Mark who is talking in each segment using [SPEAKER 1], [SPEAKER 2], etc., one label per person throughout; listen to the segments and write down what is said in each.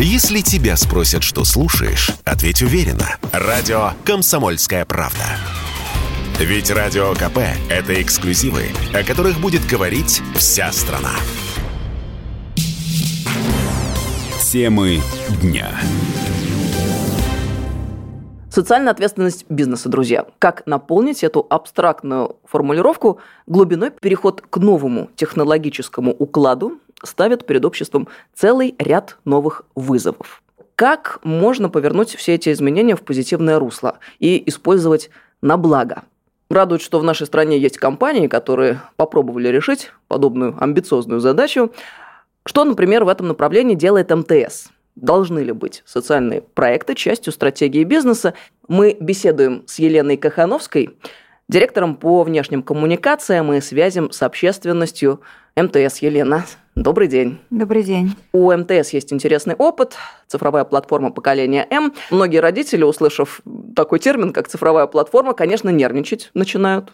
[SPEAKER 1] Если тебя спросят, что слушаешь, ответь уверенно. Радио «Комсомольская правда». Ведь Радио КП – это эксклюзивы, о которых будет говорить вся страна. Темы дня.
[SPEAKER 2] Социальная ответственность бизнеса, друзья. Как наполнить эту абстрактную формулировку глубиной переход к новому технологическому укладу ставит перед обществом целый ряд новых вызовов. Как можно повернуть все эти изменения в позитивное русло и использовать на благо? Радует, что в нашей стране есть компании, которые попробовали решить подобную амбициозную задачу. Что, например, в этом направлении делает МТС? Должны ли быть социальные проекты частью стратегии бизнеса? Мы беседуем с Еленой Кахановской, директором по внешним коммуникациям и связям с общественностью МТС. Елена, Добрый день.
[SPEAKER 3] Добрый день.
[SPEAKER 2] У МТС есть интересный опыт, цифровая платформа поколения М. Многие родители, услышав такой термин, как цифровая платформа, конечно, нервничать начинают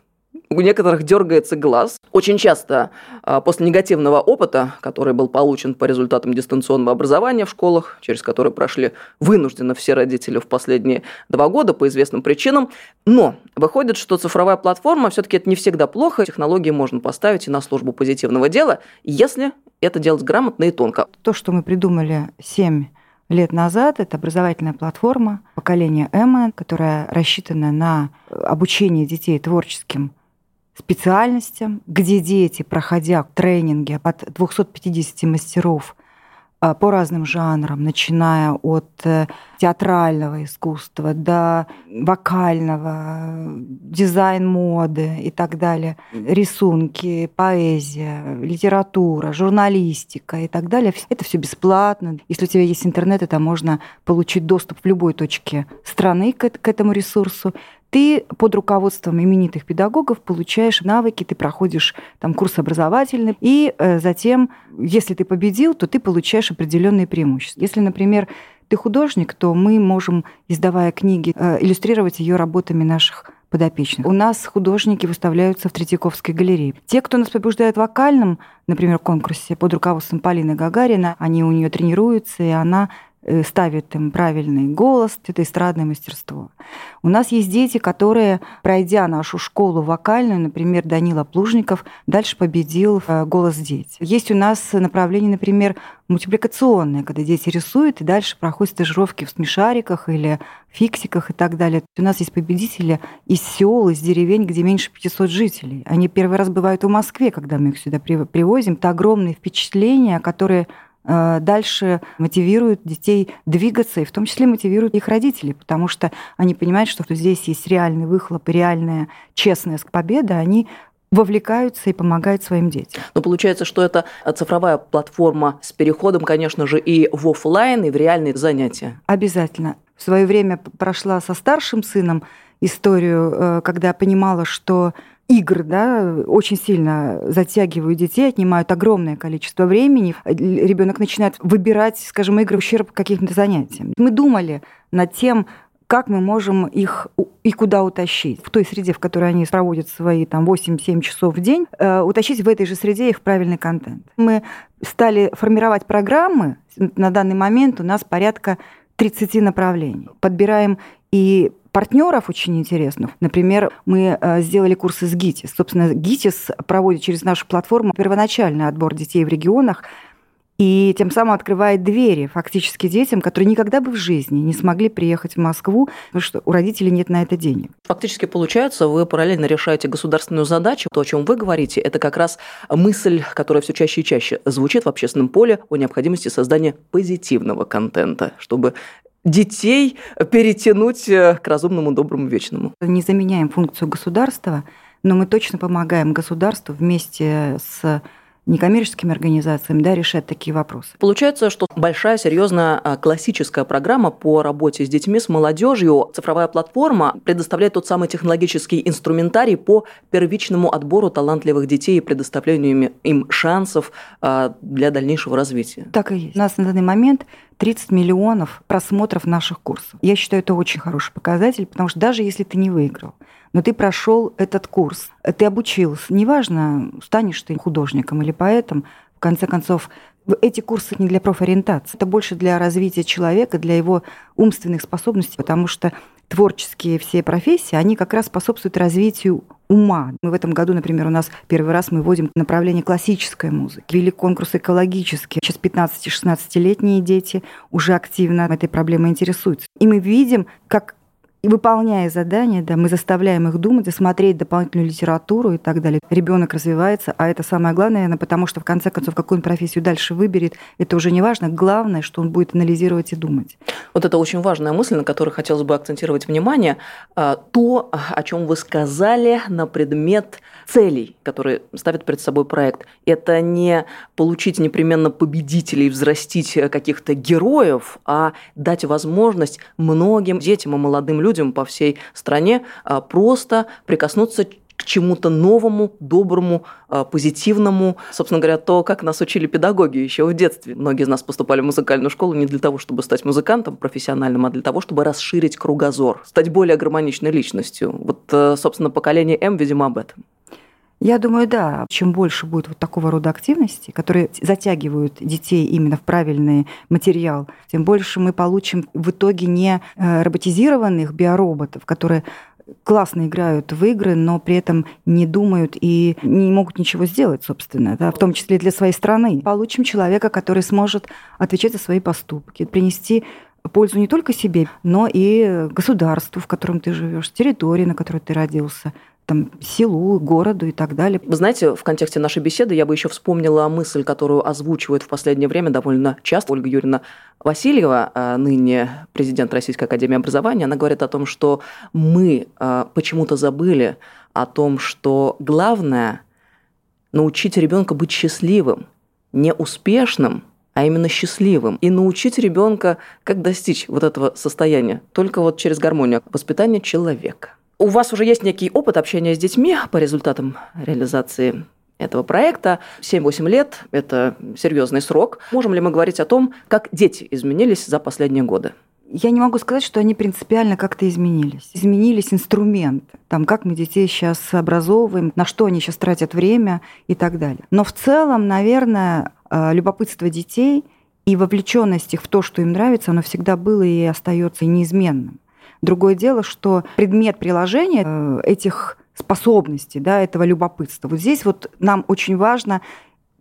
[SPEAKER 2] у некоторых дергается глаз. Очень часто а, после негативного опыта, который был получен по результатам дистанционного образования в школах, через который прошли вынужденно все родители в последние два года по известным причинам, но выходит, что цифровая платформа все-таки это не всегда плохо, технологии можно поставить и на службу позитивного дела, если это делать грамотно и тонко.
[SPEAKER 3] То, что мы придумали 7 лет назад. Это образовательная платформа поколения М, которая рассчитана на обучение детей творческим специальностям, где дети, проходя тренинги от 250 мастеров а, по разным жанрам, начиная от э, театрального искусства до вокального, дизайн моды и так далее, рисунки, поэзия, литература, журналистика и так далее. Это все бесплатно. Если у тебя есть интернет, это можно получить доступ в любой точке страны к этому ресурсу ты под руководством именитых педагогов получаешь навыки, ты проходишь там курс образовательный, и э, затем, если ты победил, то ты получаешь определенные преимущества. Если, например, ты художник, то мы можем, издавая книги, э, иллюстрировать ее работами наших подопечных. У нас художники выставляются в Третьяковской галерее. Те, кто нас побеждает в вокальном, например, конкурсе под руководством Полины Гагарина, они у нее тренируются, и она ставит им правильный голос, это эстрадное мастерство. У нас есть дети, которые, пройдя нашу школу вокальную, например, Данила Плужников, дальше победил э, «Голос дети». Есть у нас направление, например, мультипликационное, когда дети рисуют и дальше проходят стажировки в смешариках или фиксиках и так далее. У нас есть победители из сел, из деревень, где меньше 500 жителей. Они первый раз бывают в Москве, когда мы их сюда привозим. Это огромные впечатления, которые Э, дальше мотивируют детей двигаться, и в том числе мотивируют их родителей, потому что они понимают, что здесь есть реальный выхлоп, реальная честная победа, они вовлекаются и помогают своим детям.
[SPEAKER 2] Но получается, что это цифровая платформа с переходом, конечно же, и в офлайн, и в реальные занятия.
[SPEAKER 3] Обязательно. В свое время прошла со старшим сыном историю, э, когда понимала, что игр, да, очень сильно затягивают детей, отнимают огромное количество времени. Ребенок начинает выбирать, скажем, игры в ущерб каким-то занятиям. Мы думали над тем, как мы можем их и куда утащить. В той среде, в которой они проводят свои там 8-7 часов в день, э, утащить в этой же среде их правильный контент. Мы стали формировать программы. На данный момент у нас порядка 30 направлений. Подбираем и партнеров очень интересных. Например, мы э, сделали курсы с ГИТИС. Собственно, ГИТИС проводит через нашу платформу первоначальный отбор детей в регионах, и тем самым открывает двери фактически детям, которые никогда бы в жизни не смогли приехать в Москву, потому что у родителей нет на это денег.
[SPEAKER 2] Фактически получается, вы параллельно решаете государственную задачу. То, о чем вы говорите, это как раз мысль, которая все чаще и чаще звучит в общественном поле о необходимости создания позитивного контента, чтобы детей перетянуть э, к разумному, доброму, вечному.
[SPEAKER 3] Не заменяем функцию государства, но мы точно помогаем государству вместе с некоммерческими организациями да, решать такие вопросы.
[SPEAKER 2] Получается, что большая, серьезная а, классическая программа по работе с детьми, с молодежью, цифровая платформа предоставляет тот самый технологический инструментарий по первичному отбору талантливых детей и предоставлению им шансов а, для дальнейшего развития.
[SPEAKER 3] Так и есть. У нас на данный момент 30 миллионов просмотров наших курсов. Я считаю, это очень хороший показатель, потому что даже если ты не выиграл, но ты прошел этот курс, ты обучился, неважно, станешь ты художником или поэтом, в конце концов, эти курсы не для профориентации, это больше для развития человека, для его умственных способностей, потому что творческие все профессии, они как раз способствуют развитию ума. Мы в этом году, например, у нас первый раз мы вводим направление классической музыки. Вели конкурс экологический. Сейчас 15-16-летние дети уже активно этой проблемой интересуются. И мы видим, как и выполняя задания, да, мы заставляем их думать, смотреть дополнительную литературу и так далее. Ребенок развивается, а это самое главное, наверное, потому что в конце концов какую он профессию дальше выберет, это уже не важно. Главное, что он будет анализировать и думать.
[SPEAKER 2] Вот это очень важная мысль, на которой хотелось бы акцентировать внимание. А, то, о чем вы сказали на предмет целей, которые ставит перед собой проект. Это не получить непременно победителей, взрастить каких-то героев, а дать возможность многим детям и молодым людям людям по всей стране а, просто прикоснуться к чему-то новому, доброму, а, позитивному. Собственно говоря, то, как нас учили педагоги еще в детстве. Многие из нас поступали в музыкальную школу не для того, чтобы стать музыкантом профессиональным, а для того, чтобы расширить кругозор, стать более гармоничной личностью. Вот, э, собственно, поколение М, видимо, об этом.
[SPEAKER 3] Я думаю, да. Чем больше будет вот такого рода активности, которые затягивают детей именно в правильный материал, тем больше мы получим в итоге не э, роботизированных биороботов, которые классно играют в игры, но при этом не думают и не могут ничего сделать, собственно, да, в том числе для своей страны. Получим человека, который сможет отвечать за свои поступки, принести пользу не только себе, но и государству, в котором ты живешь, территории, на которой ты родился, там, селу, городу и так далее.
[SPEAKER 2] Вы знаете, в контексте нашей беседы я бы еще вспомнила мысль, которую озвучивает в последнее время довольно часто Ольга Юрьевна Васильева, а, ныне президент Российской Академии Образования. Она говорит о том, что мы а, почему-то забыли о том, что главное научить ребенка быть счастливым, не успешным, а именно счастливым. И научить ребенка, как достичь вот этого состояния, только вот через гармонию воспитания человека. У вас уже есть некий опыт общения с детьми по результатам реализации этого проекта. 7-8 лет – это серьезный срок. Можем ли мы говорить о том, как дети изменились за последние годы?
[SPEAKER 3] Я не могу сказать, что они принципиально как-то изменились. Изменились инструменты, там, как мы детей сейчас образовываем, на что они сейчас тратят время и так далее. Но в целом, наверное, любопытство детей и вовлеченность их в то, что им нравится, оно всегда было и остается неизменным. Другое дело, что предмет приложения э, этих способностей, да, этого любопытства. Вот здесь вот нам очень важно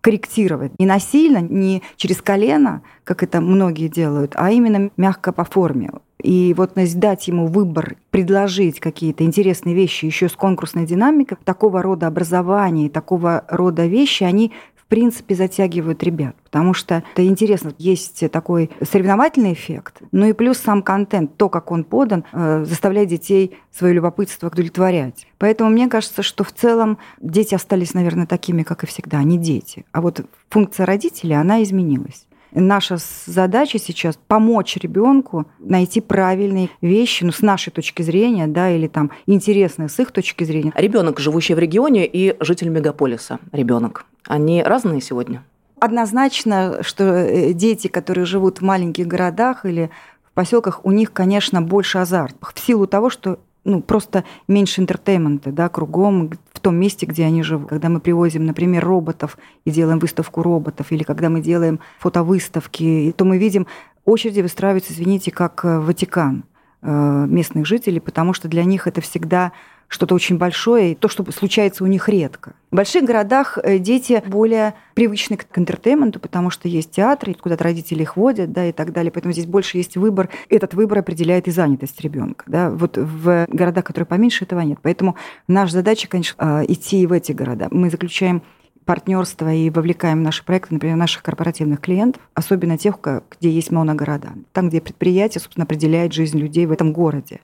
[SPEAKER 3] корректировать. Не насильно, не через колено, как это многие делают, а именно мягко по форме. И вот дать ему выбор, предложить какие-то интересные вещи еще с конкурсной динамикой, такого рода образование, такого рода вещи, они принципе, затягивают ребят, потому что это интересно, есть такой соревновательный эффект, ну и плюс сам контент, то, как он подан, э, заставляет детей свое любопытство удовлетворять. Поэтому мне кажется, что в целом дети остались, наверное, такими, как и всегда, они дети. А вот функция родителей, она изменилась. Наша задача сейчас помочь ребенку найти правильные вещи, ну, с нашей точки зрения, да, или там интересные с их точки зрения.
[SPEAKER 2] Ребенок, живущий в регионе, и житель мегаполиса, ребенок, они разные сегодня?
[SPEAKER 3] Однозначно, что э, дети, которые живут в маленьких городах или в поселках, у них, конечно, больше азарт. В силу того, что ну, просто меньше entertainment а, да, кругом, том месте, где они живут. Когда мы привозим, например, роботов и делаем выставку роботов, или когда мы делаем фотовыставки, то мы видим, очереди выстраиваются, извините, как э, Ватикан э, местных жителей, потому что для них это всегда что-то очень большое, и то, что случается у них редко. В больших городах э, дети более привычны к интертейменту, потому что есть театры, куда родители их водят, да, и так далее. Поэтому здесь больше есть выбор. Этот выбор определяет и занятость ребенка. Да. Вот в городах, которые поменьше, этого нет. Поэтому наша задача, конечно, э, идти в эти города. Мы заключаем партнерство и вовлекаем в наши проекты, например, наших корпоративных клиентов, особенно тех, где есть моногорода. Там, где предприятие, собственно, определяет жизнь людей в этом городе.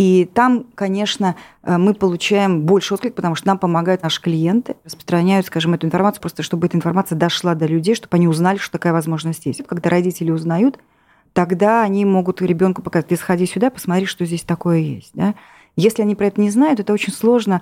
[SPEAKER 3] И там, конечно, э, мы получаем больше отклик, потому что нам помогают наши клиенты, распространяют, скажем, эту информацию, просто чтобы эта информация дошла до людей, чтобы они узнали, что такая возможность есть. Когда родители узнают, тогда они могут ребенку показать, ты сходи сюда, посмотри, что здесь такое есть. Да? Если они про это не знают, это очень сложно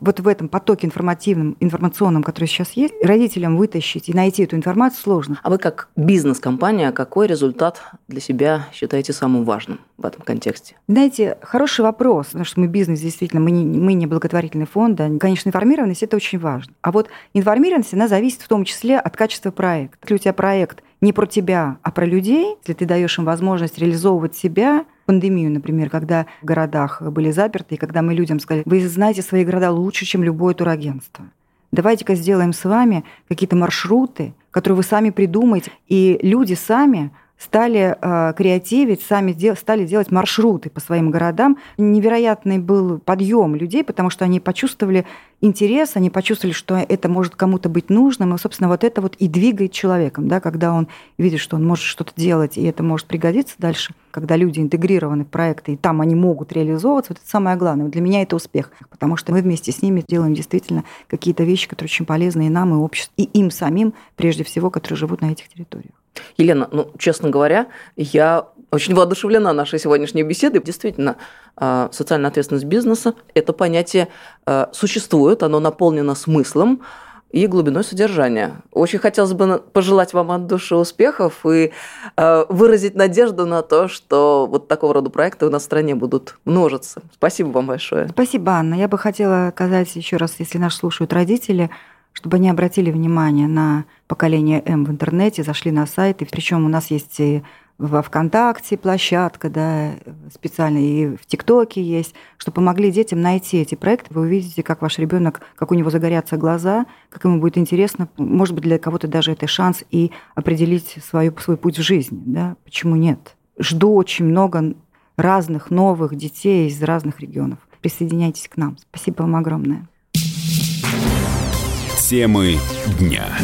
[SPEAKER 3] вот в этом потоке информативном, информационном, который сейчас есть, родителям вытащить и найти эту информацию сложно.
[SPEAKER 2] А вы как бизнес-компания, какой результат для себя считаете самым важным в этом контексте?
[SPEAKER 3] Знаете, хороший вопрос, потому что мы бизнес, действительно, мы не, мы не благотворительный фонд, да. конечно, информированность – это очень важно. А вот информированность, она зависит в том числе от качества проекта. Если у тебя проект не про тебя, а про людей, если ты даешь им возможность реализовывать себя – пандемию, например, когда в городах были заперты, и когда мы людям сказали, вы знаете свои города лучше, чем любое турагентство. Давайте-ка сделаем с вами какие-то маршруты, которые вы сами придумаете, и люди сами стали э, креативить, сами стали делать маршруты по своим городам. Невероятный был подъем людей, потому что они почувствовали интерес, они почувствовали, что это может кому-то быть нужным, и, собственно, вот это вот и двигает человеком, да, когда он видит, что он может что-то делать, и это может пригодиться дальше, когда люди интегрированы в проекты, и там они могут реализовываться, вот это самое главное. Для меня это успех, потому что мы вместе с ними делаем действительно какие-то вещи, которые очень полезны и нам, и обществу, и им самим, прежде всего, которые живут на этих территориях.
[SPEAKER 2] Елена, ну, честно говоря, я очень воодушевлена нашей сегодняшней беседой. Действительно, а, социальная ответственность бизнеса – это понятие а, существует, оно наполнено смыслом и глубиной содержания. Очень хотелось бы пожелать вам от души успехов и а, выразить надежду на то, что вот такого рода проекты у нас в стране будут множиться. Спасибо вам большое.
[SPEAKER 3] Спасибо, Анна. Я бы хотела сказать еще раз, если нас слушают родители – чтобы они обратили внимание на поколение М в интернете, зашли на сайт, и причем у нас есть и во ВКонтакте площадка, да, специально и в ТикТоке есть, что помогли детям найти эти проекты. Вы увидите, как ваш ребенок, как у него загорятся глаза, как ему будет интересно. Может быть, для кого-то даже это шанс и определить свою, свой путь в жизни. Да? Почему нет? Жду очень много разных новых детей из разных регионов. Присоединяйтесь к нам. Спасибо вам огромное.
[SPEAKER 1] Темы дня.